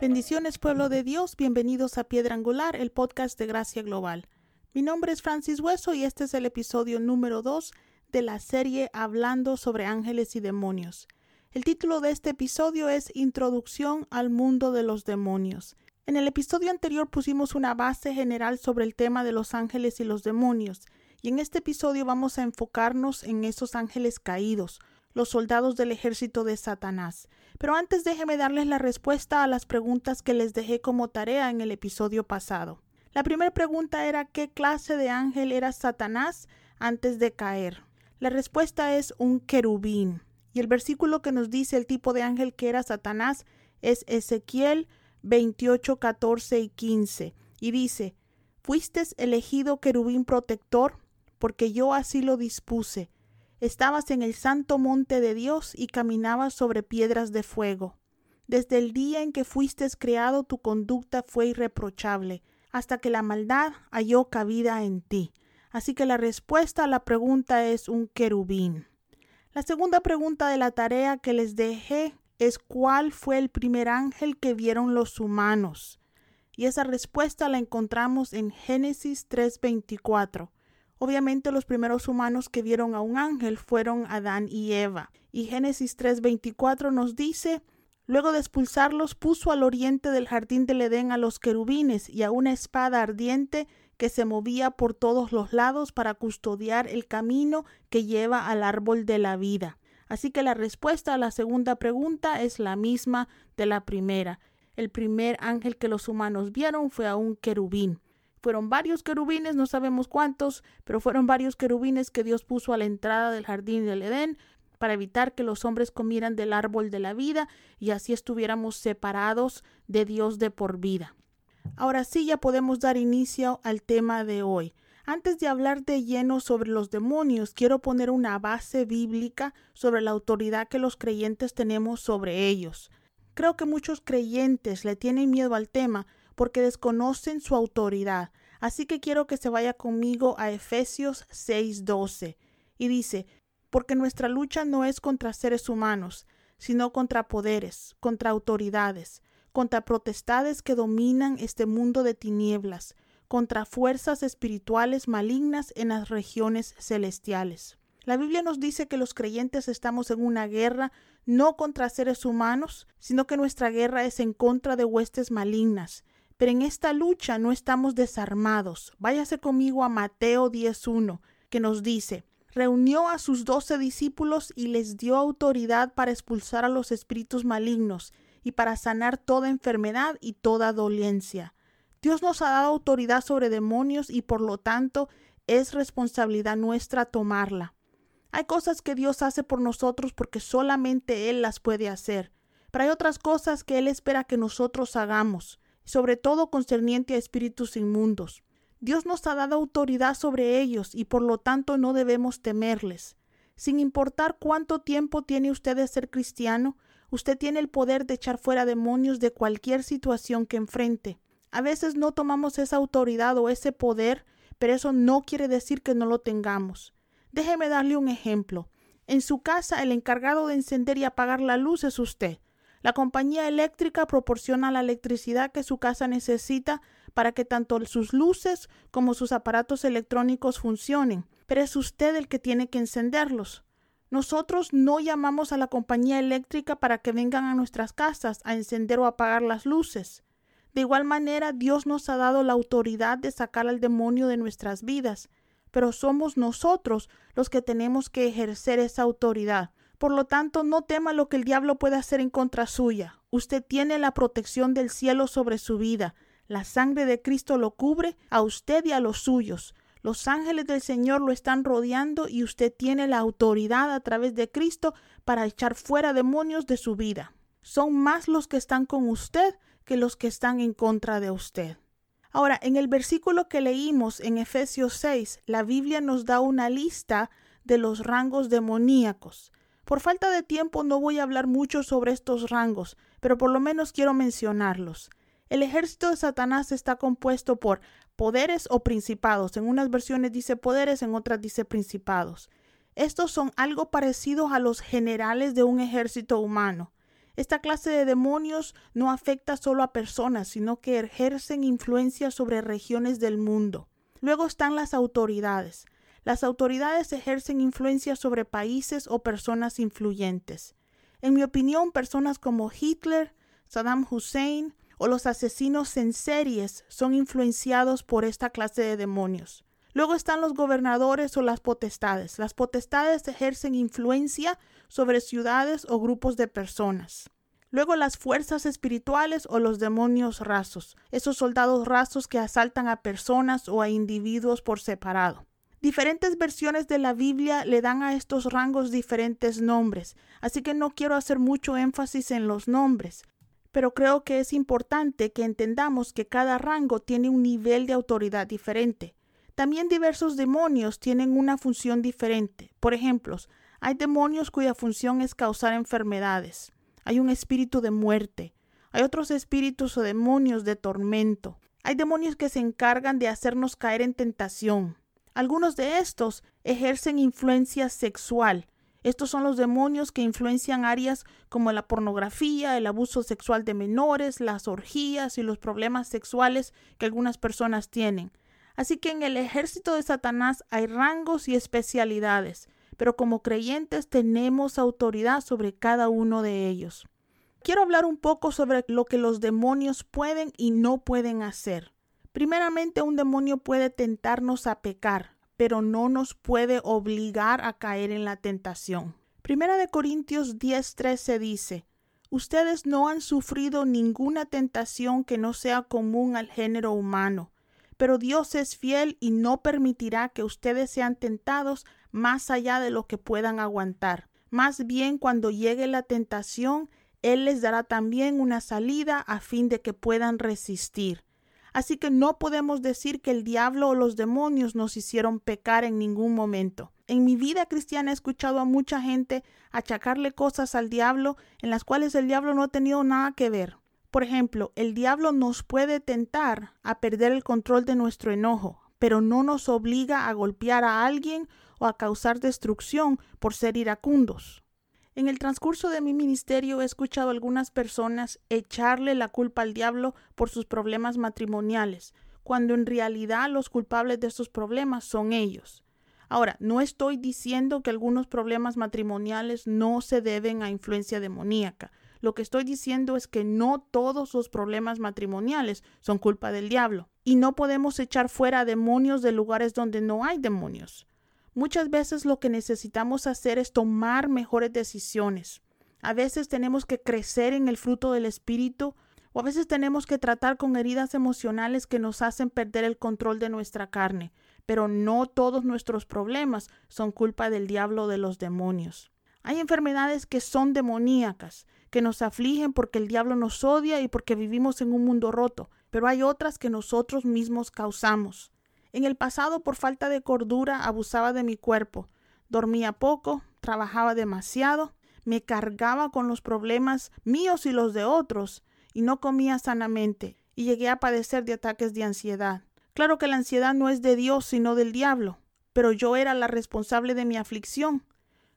Bendiciones pueblo de Dios, bienvenidos a Piedra Angular, el podcast de Gracia Global. Mi nombre es Francis Hueso y este es el episodio número 2 de la serie Hablando sobre ángeles y demonios. El título de este episodio es Introducción al mundo de los demonios. En el episodio anterior pusimos una base general sobre el tema de los ángeles y los demonios, y en este episodio vamos a enfocarnos en esos ángeles caídos, los soldados del ejército de Satanás. Pero antes déjeme darles la respuesta a las preguntas que les dejé como tarea en el episodio pasado. La primera pregunta era ¿qué clase de ángel era Satanás antes de caer? La respuesta es un querubín. Y el versículo que nos dice el tipo de ángel que era Satanás es Ezequiel 28, 14 y 15. Y dice, Fuiste elegido querubín protector, porque yo así lo dispuse Estabas en el santo monte de Dios y caminabas sobre piedras de fuego. Desde el día en que fuiste creado tu conducta fue irreprochable, hasta que la maldad halló cabida en ti. Así que la respuesta a la pregunta es un querubín. La segunda pregunta de la tarea que les dejé es cuál fue el primer ángel que vieron los humanos. Y esa respuesta la encontramos en Génesis 3:24. Obviamente los primeros humanos que vieron a un ángel fueron Adán y Eva. Y Génesis 3:24 nos dice, Luego de expulsarlos puso al oriente del jardín del Edén a los querubines y a una espada ardiente que se movía por todos los lados para custodiar el camino que lleva al árbol de la vida. Así que la respuesta a la segunda pregunta es la misma de la primera. El primer ángel que los humanos vieron fue a un querubín. Fueron varios querubines, no sabemos cuántos, pero fueron varios querubines que Dios puso a la entrada del jardín del Edén para evitar que los hombres comieran del árbol de la vida y así estuviéramos separados de Dios de por vida. Ahora sí ya podemos dar inicio al tema de hoy. Antes de hablar de lleno sobre los demonios, quiero poner una base bíblica sobre la autoridad que los creyentes tenemos sobre ellos. Creo que muchos creyentes le tienen miedo al tema porque desconocen su autoridad. Así que quiero que se vaya conmigo a Efesios 6:12 y dice, porque nuestra lucha no es contra seres humanos, sino contra poderes, contra autoridades, contra protestades que dominan este mundo de tinieblas, contra fuerzas espirituales malignas en las regiones celestiales. La Biblia nos dice que los creyentes estamos en una guerra no contra seres humanos, sino que nuestra guerra es en contra de huestes malignas, pero en esta lucha no estamos desarmados. Váyase conmigo a Mateo 10.1, que nos dice, reunió a sus doce discípulos y les dio autoridad para expulsar a los espíritus malignos y para sanar toda enfermedad y toda dolencia. Dios nos ha dado autoridad sobre demonios y por lo tanto es responsabilidad nuestra tomarla. Hay cosas que Dios hace por nosotros porque solamente Él las puede hacer, pero hay otras cosas que Él espera que nosotros hagamos sobre todo concerniente a espíritus inmundos. Dios nos ha dado autoridad sobre ellos y por lo tanto no debemos temerles. Sin importar cuánto tiempo tiene usted de ser cristiano, usted tiene el poder de echar fuera demonios de cualquier situación que enfrente. A veces no tomamos esa autoridad o ese poder, pero eso no quiere decir que no lo tengamos. Déjeme darle un ejemplo. En su casa el encargado de encender y apagar la luz es usted. La compañía eléctrica proporciona la electricidad que su casa necesita para que tanto sus luces como sus aparatos electrónicos funcionen, pero es usted el que tiene que encenderlos. Nosotros no llamamos a la compañía eléctrica para que vengan a nuestras casas a encender o apagar las luces. De igual manera, Dios nos ha dado la autoridad de sacar al demonio de nuestras vidas, pero somos nosotros los que tenemos que ejercer esa autoridad. Por lo tanto, no tema lo que el diablo puede hacer en contra suya. Usted tiene la protección del cielo sobre su vida. La sangre de Cristo lo cubre a usted y a los suyos. Los ángeles del Señor lo están rodeando y usted tiene la autoridad a través de Cristo para echar fuera demonios de su vida. Son más los que están con usted que los que están en contra de usted. Ahora, en el versículo que leímos en Efesios 6, la Biblia nos da una lista de los rangos demoníacos. Por falta de tiempo no voy a hablar mucho sobre estos rangos, pero por lo menos quiero mencionarlos. El ejército de Satanás está compuesto por poderes o principados. En unas versiones dice poderes, en otras dice principados. Estos son algo parecidos a los generales de un ejército humano. Esta clase de demonios no afecta solo a personas, sino que ejercen influencia sobre regiones del mundo. Luego están las autoridades. Las autoridades ejercen influencia sobre países o personas influyentes. En mi opinión, personas como Hitler, Saddam Hussein o los asesinos en series son influenciados por esta clase de demonios. Luego están los gobernadores o las potestades. Las potestades ejercen influencia sobre ciudades o grupos de personas. Luego las fuerzas espirituales o los demonios rasos, esos soldados rasos que asaltan a personas o a individuos por separado. Diferentes versiones de la Biblia le dan a estos rangos diferentes nombres, así que no quiero hacer mucho énfasis en los nombres, pero creo que es importante que entendamos que cada rango tiene un nivel de autoridad diferente. También diversos demonios tienen una función diferente. Por ejemplo, hay demonios cuya función es causar enfermedades. Hay un espíritu de muerte. Hay otros espíritus o demonios de tormento. Hay demonios que se encargan de hacernos caer en tentación. Algunos de estos ejercen influencia sexual. Estos son los demonios que influencian áreas como la pornografía, el abuso sexual de menores, las orgías y los problemas sexuales que algunas personas tienen. Así que en el ejército de Satanás hay rangos y especialidades pero como creyentes tenemos autoridad sobre cada uno de ellos. Quiero hablar un poco sobre lo que los demonios pueden y no pueden hacer. Primeramente, un demonio puede tentarnos a pecar, pero no nos puede obligar a caer en la tentación. Primera de Corintios 10:13 dice, Ustedes no han sufrido ninguna tentación que no sea común al género humano, pero Dios es fiel y no permitirá que ustedes sean tentados más allá de lo que puedan aguantar. Más bien cuando llegue la tentación, Él les dará también una salida a fin de que puedan resistir. Así que no podemos decir que el diablo o los demonios nos hicieron pecar en ningún momento. En mi vida cristiana he escuchado a mucha gente achacarle cosas al diablo en las cuales el diablo no ha tenido nada que ver. Por ejemplo, el diablo nos puede tentar a perder el control de nuestro enojo, pero no nos obliga a golpear a alguien o a causar destrucción por ser iracundos. En el transcurso de mi ministerio he escuchado a algunas personas echarle la culpa al diablo por sus problemas matrimoniales, cuando en realidad los culpables de estos problemas son ellos. Ahora, no estoy diciendo que algunos problemas matrimoniales no se deben a influencia demoníaca. Lo que estoy diciendo es que no todos los problemas matrimoniales son culpa del diablo. Y no podemos echar fuera demonios de lugares donde no hay demonios. Muchas veces lo que necesitamos hacer es tomar mejores decisiones. A veces tenemos que crecer en el fruto del Espíritu o a veces tenemos que tratar con heridas emocionales que nos hacen perder el control de nuestra carne. Pero no todos nuestros problemas son culpa del diablo o de los demonios. Hay enfermedades que son demoníacas, que nos afligen porque el diablo nos odia y porque vivimos en un mundo roto, pero hay otras que nosotros mismos causamos. En el pasado, por falta de cordura, abusaba de mi cuerpo. Dormía poco, trabajaba demasiado, me cargaba con los problemas míos y los de otros, y no comía sanamente, y llegué a padecer de ataques de ansiedad. Claro que la ansiedad no es de Dios, sino del diablo, pero yo era la responsable de mi aflicción.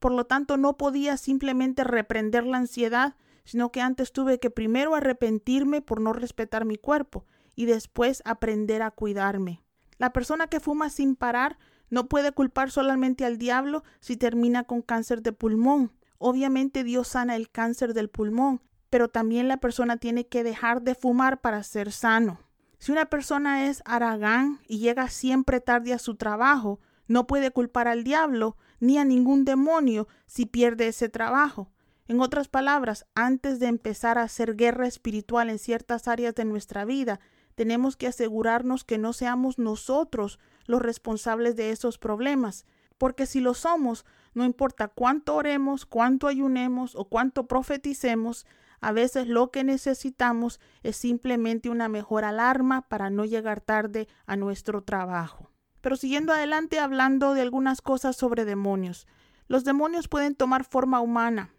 Por lo tanto, no podía simplemente reprender la ansiedad, sino que antes tuve que primero arrepentirme por no respetar mi cuerpo y después aprender a cuidarme. La persona que fuma sin parar no puede culpar solamente al diablo si termina con cáncer de pulmón. Obviamente Dios sana el cáncer del pulmón, pero también la persona tiene que dejar de fumar para ser sano. Si una persona es aragán y llega siempre tarde a su trabajo, no puede culpar al diablo ni a ningún demonio si pierde ese trabajo. En otras palabras, antes de empezar a hacer guerra espiritual en ciertas áreas de nuestra vida, tenemos que asegurarnos que no seamos nosotros los responsables de esos problemas, porque si lo somos, no importa cuánto oremos, cuánto ayunemos o cuánto profeticemos, a veces lo que necesitamos es simplemente una mejor alarma para no llegar tarde a nuestro trabajo. Pero siguiendo adelante hablando de algunas cosas sobre demonios. Los demonios pueden tomar forma humana,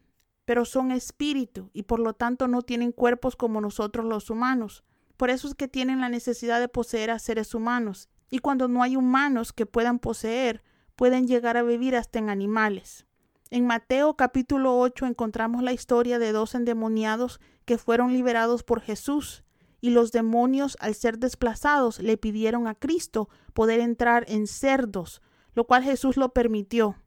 pero son espíritu y por lo tanto no tienen cuerpos como nosotros los humanos. Por eso es que tienen la necesidad de poseer a seres humanos. Y cuando no hay humanos que puedan poseer, pueden llegar a vivir hasta en animales. En Mateo capítulo 8 encontramos la historia de dos endemoniados que fueron liberados por Jesús y los demonios al ser desplazados le pidieron a Cristo poder entrar en cerdos, lo cual Jesús lo permitió.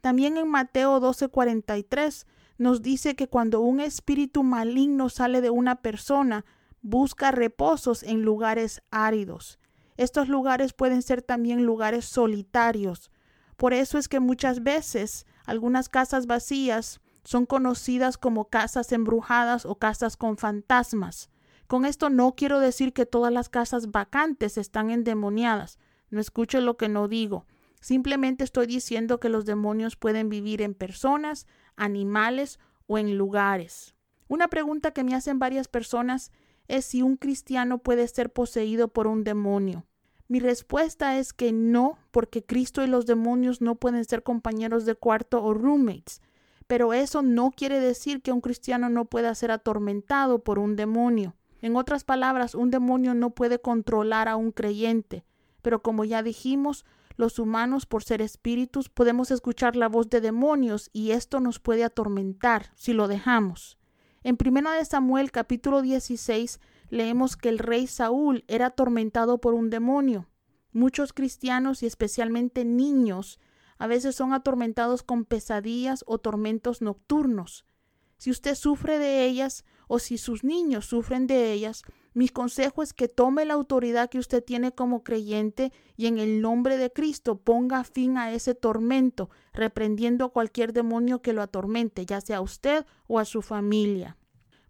También en Mateo 12:43 nos dice que cuando un espíritu maligno sale de una persona, busca reposos en lugares áridos. Estos lugares pueden ser también lugares solitarios. Por eso es que muchas veces algunas casas vacías son conocidas como casas embrujadas o casas con fantasmas. Con esto no quiero decir que todas las casas vacantes están endemoniadas. No escuche lo que no digo. Simplemente estoy diciendo que los demonios pueden vivir en personas, animales o en lugares. Una pregunta que me hacen varias personas es si un cristiano puede ser poseído por un demonio. Mi respuesta es que no, porque Cristo y los demonios no pueden ser compañeros de cuarto o roommates. Pero eso no quiere decir que un cristiano no pueda ser atormentado por un demonio. En otras palabras, un demonio no puede controlar a un creyente, pero como ya dijimos, los humanos, por ser espíritus, podemos escuchar la voz de demonios y esto nos puede atormentar si lo dejamos. En 1 de Samuel capítulo 16 leemos que el rey Saúl era atormentado por un demonio. Muchos cristianos y especialmente niños a veces son atormentados con pesadillas o tormentos nocturnos. Si usted sufre de ellas o si sus niños sufren de ellas, mi consejo es que tome la autoridad que usted tiene como creyente y en el nombre de Cristo ponga fin a ese tormento, reprendiendo a cualquier demonio que lo atormente, ya sea a usted o a su familia.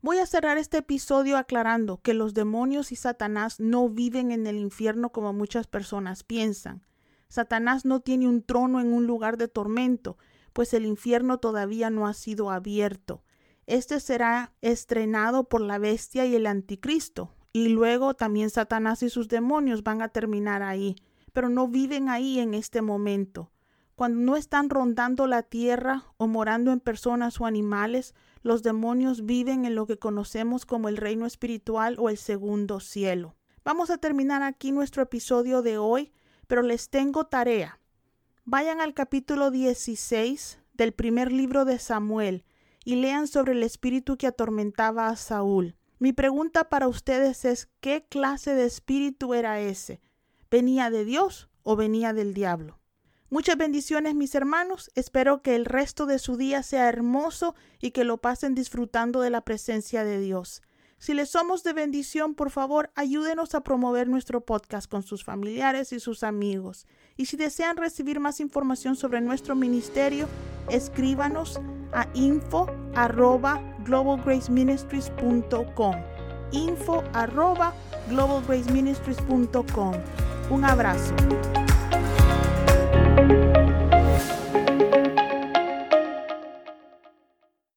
Voy a cerrar este episodio aclarando que los demonios y Satanás no viven en el infierno como muchas personas piensan. Satanás no tiene un trono en un lugar de tormento, pues el infierno todavía no ha sido abierto. Este será estrenado por la bestia y el anticristo. Y luego también Satanás y sus demonios van a terminar ahí, pero no viven ahí en este momento. Cuando no están rondando la tierra o morando en personas o animales, los demonios viven en lo que conocemos como el reino espiritual o el segundo cielo. Vamos a terminar aquí nuestro episodio de hoy, pero les tengo tarea. Vayan al capítulo 16 del primer libro de Samuel y lean sobre el espíritu que atormentaba a Saúl. Mi pregunta para ustedes es ¿qué clase de espíritu era ese? ¿Venía de Dios o venía del diablo? Muchas bendiciones mis hermanos, espero que el resto de su día sea hermoso y que lo pasen disfrutando de la presencia de Dios. Si les somos de bendición, por favor, ayúdenos a promover nuestro podcast con sus familiares y sus amigos. Y si desean recibir más información sobre nuestro ministerio, escríbanos a info arroba globalgraceministries.com info arroba globalgraceministries.com Un abrazo.